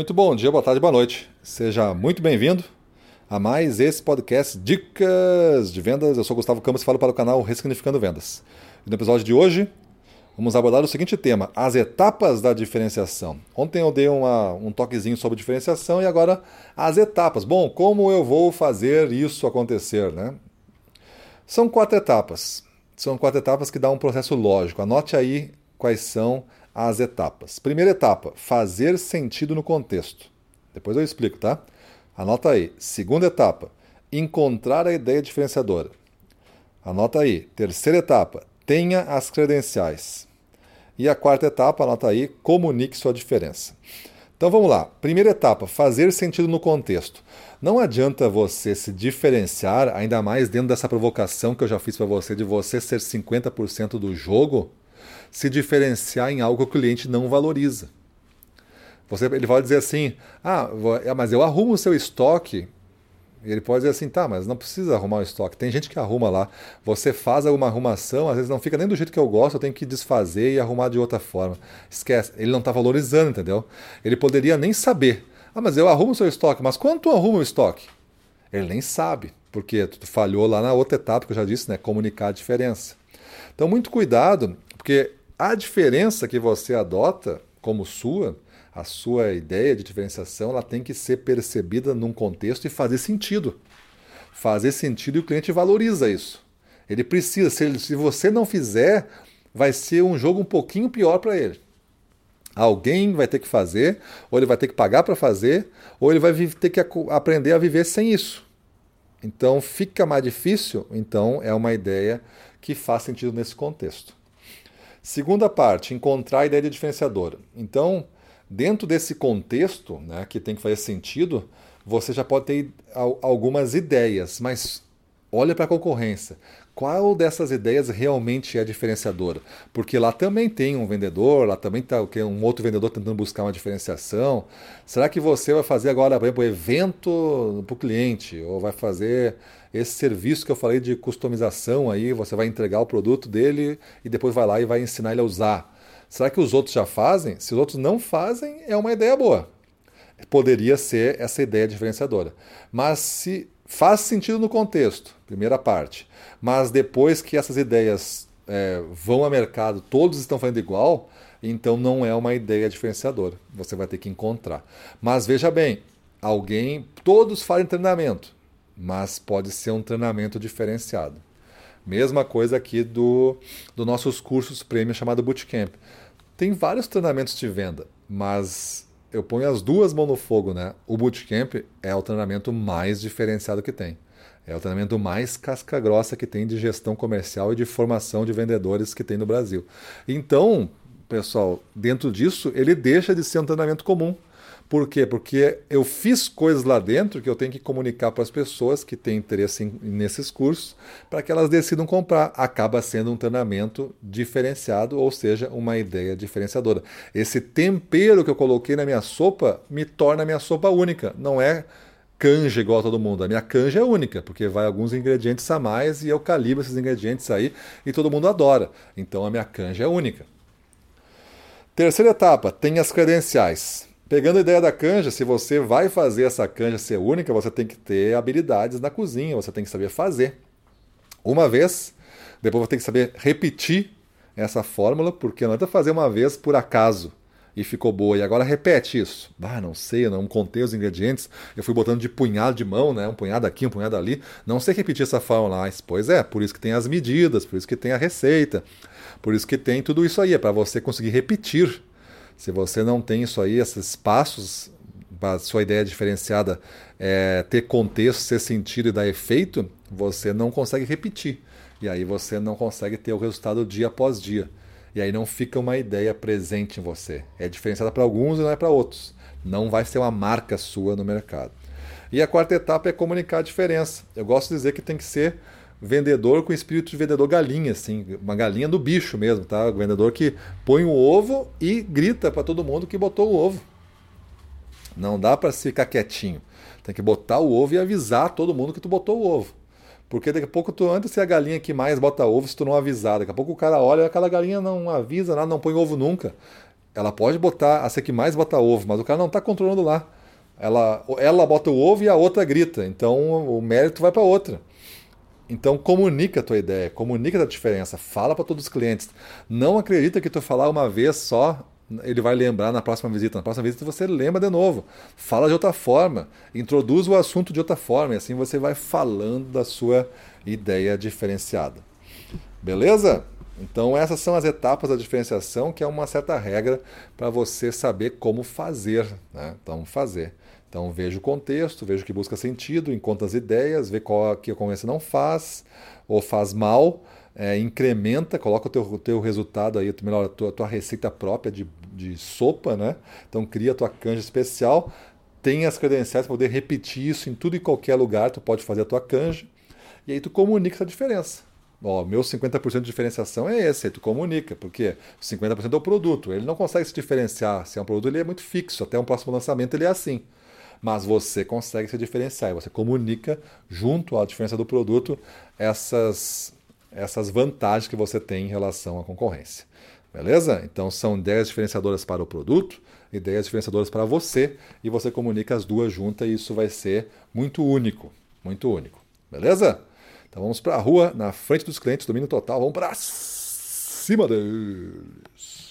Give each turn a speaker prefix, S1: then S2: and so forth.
S1: Muito bom dia, boa tarde, boa noite. Seja muito bem-vindo a mais esse podcast Dicas de Vendas. Eu sou Gustavo Campos e falo para o canal Ressignificando Vendas. E no episódio de hoje, vamos abordar o seguinte tema: as etapas da diferenciação. Ontem eu dei uma, um toquezinho sobre diferenciação e agora as etapas. Bom, como eu vou fazer isso acontecer, né? São quatro etapas. São quatro etapas que dão um processo lógico. Anote aí quais são as etapas. Primeira etapa, fazer sentido no contexto. Depois eu explico, tá? Anota aí. Segunda etapa, encontrar a ideia diferenciadora. Anota aí. Terceira etapa, tenha as credenciais. E a quarta etapa, anota aí, comunique sua diferença. Então vamos lá. Primeira etapa, fazer sentido no contexto. Não adianta você se diferenciar, ainda mais dentro dessa provocação que eu já fiz para você, de você ser 50% do jogo, se diferenciar em algo que o cliente não valoriza. Você, ele pode dizer assim: ah, é, mas eu arrumo o seu estoque. Ele pode dizer assim: tá, mas não precisa arrumar o estoque. Tem gente que arruma lá. Você faz alguma arrumação, às vezes não fica nem do jeito que eu gosto, eu tenho que desfazer e arrumar de outra forma. Esquece, ele não está valorizando, entendeu? Ele poderia nem saber. Ah, mas eu arrumo o seu estoque, mas quanto arruma o estoque? Ele nem sabe, porque tu falhou lá na outra etapa que eu já disse, né? Comunicar a diferença. Então, muito cuidado, porque a diferença que você adota como sua, a sua ideia de diferenciação, ela tem que ser percebida num contexto e fazer sentido. Fazer sentido e o cliente valoriza isso. Ele precisa, se, ele, se você não fizer, vai ser um jogo um pouquinho pior para ele. Alguém vai ter que fazer, ou ele vai ter que pagar para fazer, ou ele vai ter que aprender a viver sem isso. Então fica mais difícil, então é uma ideia que faz sentido nesse contexto. Segunda parte, encontrar a ideia de diferenciadora. Então, dentro desse contexto, né, que tem que fazer sentido, você já pode ter algumas ideias, mas olha para a concorrência. Qual dessas ideias realmente é diferenciadora? Porque lá também tem um vendedor, lá também está um outro vendedor tentando buscar uma diferenciação. Será que você vai fazer agora, por exemplo, evento para o cliente? Ou vai fazer esse serviço que eu falei de customização aí, você vai entregar o produto dele e depois vai lá e vai ensinar ele a usar. Será que os outros já fazem? Se os outros não fazem, é uma ideia boa. Poderia ser essa ideia diferenciadora. Mas se faz sentido no contexto, primeira parte, mas depois que essas ideias é, vão ao mercado, todos estão fazendo igual, então não é uma ideia diferenciadora. Você vai ter que encontrar. Mas veja bem, alguém, todos fazem treinamento mas pode ser um treinamento diferenciado. Mesma coisa aqui do, do nossos cursos prêmio chamado Bootcamp. Tem vários treinamentos de venda, mas eu ponho as duas mãos no fogo, né? O Bootcamp é o treinamento mais diferenciado que tem. É o treinamento mais casca grossa que tem de gestão comercial e de formação de vendedores que tem no Brasil. Então, pessoal, dentro disso, ele deixa de ser um treinamento comum por quê? Porque eu fiz coisas lá dentro que eu tenho que comunicar para as pessoas que têm interesse em, nesses cursos para que elas decidam comprar. Acaba sendo um treinamento diferenciado, ou seja, uma ideia diferenciadora. Esse tempero que eu coloquei na minha sopa me torna a minha sopa única. Não é canja igual a todo mundo. A minha canja é única, porque vai alguns ingredientes a mais e eu calibro esses ingredientes aí e todo mundo adora. Então a minha canja é única. Terceira etapa, tem as credenciais. Pegando a ideia da canja, se você vai fazer essa canja ser única, você tem que ter habilidades na cozinha, você tem que saber fazer. Uma vez, depois você tem que saber repetir essa fórmula, porque não adianta fazer uma vez por acaso e ficou boa. E agora repete isso. Ah, não sei, não contei os ingredientes. Eu fui botando de punhado de mão, né? Um punhado aqui, um punhado ali. Não sei repetir essa fórmula. Mas, pois é, por isso que tem as medidas, por isso que tem a receita, por isso que tem tudo isso aí. É para você conseguir repetir se você não tem isso aí, esses passos, a sua ideia diferenciada é, ter contexto, ser sentido e dar efeito, você não consegue repetir. E aí você não consegue ter o resultado dia após dia. E aí não fica uma ideia presente em você. É diferenciada para alguns e não é para outros. Não vai ser uma marca sua no mercado. E a quarta etapa é comunicar a diferença. Eu gosto de dizer que tem que ser vendedor com espírito de vendedor galinha, assim, uma galinha do bicho mesmo, tá? O vendedor que põe o ovo e grita para todo mundo que botou o ovo. Não dá para ficar quietinho. Tem que botar o ovo e avisar todo mundo que tu botou o ovo. Porque daqui a pouco tu antes ser a galinha que mais bota ovo se tu não avisar. Daqui a pouco o cara olha, aquela galinha não avisa nada, não põe ovo nunca. Ela pode botar, a ser que mais bota ovo, mas o cara não está controlando lá. Ela, ela bota o ovo e a outra grita. Então o mérito vai para outra. Então comunica a tua ideia, comunica a diferença, fala para todos os clientes. Não acredita que tu falar uma vez só, ele vai lembrar na próxima visita. Na próxima visita você lembra de novo. Fala de outra forma, introduz o assunto de outra forma, e assim você vai falando da sua ideia diferenciada. Beleza? Então essas são as etapas da diferenciação, que é uma certa regra para você saber como fazer. Né? Então fazer. Então veja o contexto, veja o que busca sentido, encontra as ideias, vê qual que a concorrência não faz ou faz mal, é, incrementa, coloca o teu, o teu resultado aí, melhor, a tua, tua receita própria de, de sopa, né? Então cria a tua canja especial, tem as credenciais para poder repetir isso em tudo e qualquer lugar, tu pode fazer a tua canja, e aí tu comunica essa diferença. Ó, meu 50% de diferenciação é esse, aí tu comunica, porque 50% é o produto, ele não consegue se diferenciar, se é um produto ele é muito fixo, até um próximo lançamento ele é assim mas você consegue se diferenciar. Você comunica junto à diferença do produto essas, essas vantagens que você tem em relação à concorrência. Beleza? Então são ideias diferenciadoras para o produto, ideias diferenciadoras para você, e você comunica as duas juntas e isso vai ser muito único. Muito único. Beleza? Então vamos para a rua, na frente dos clientes, domínio total, vamos para cima deles.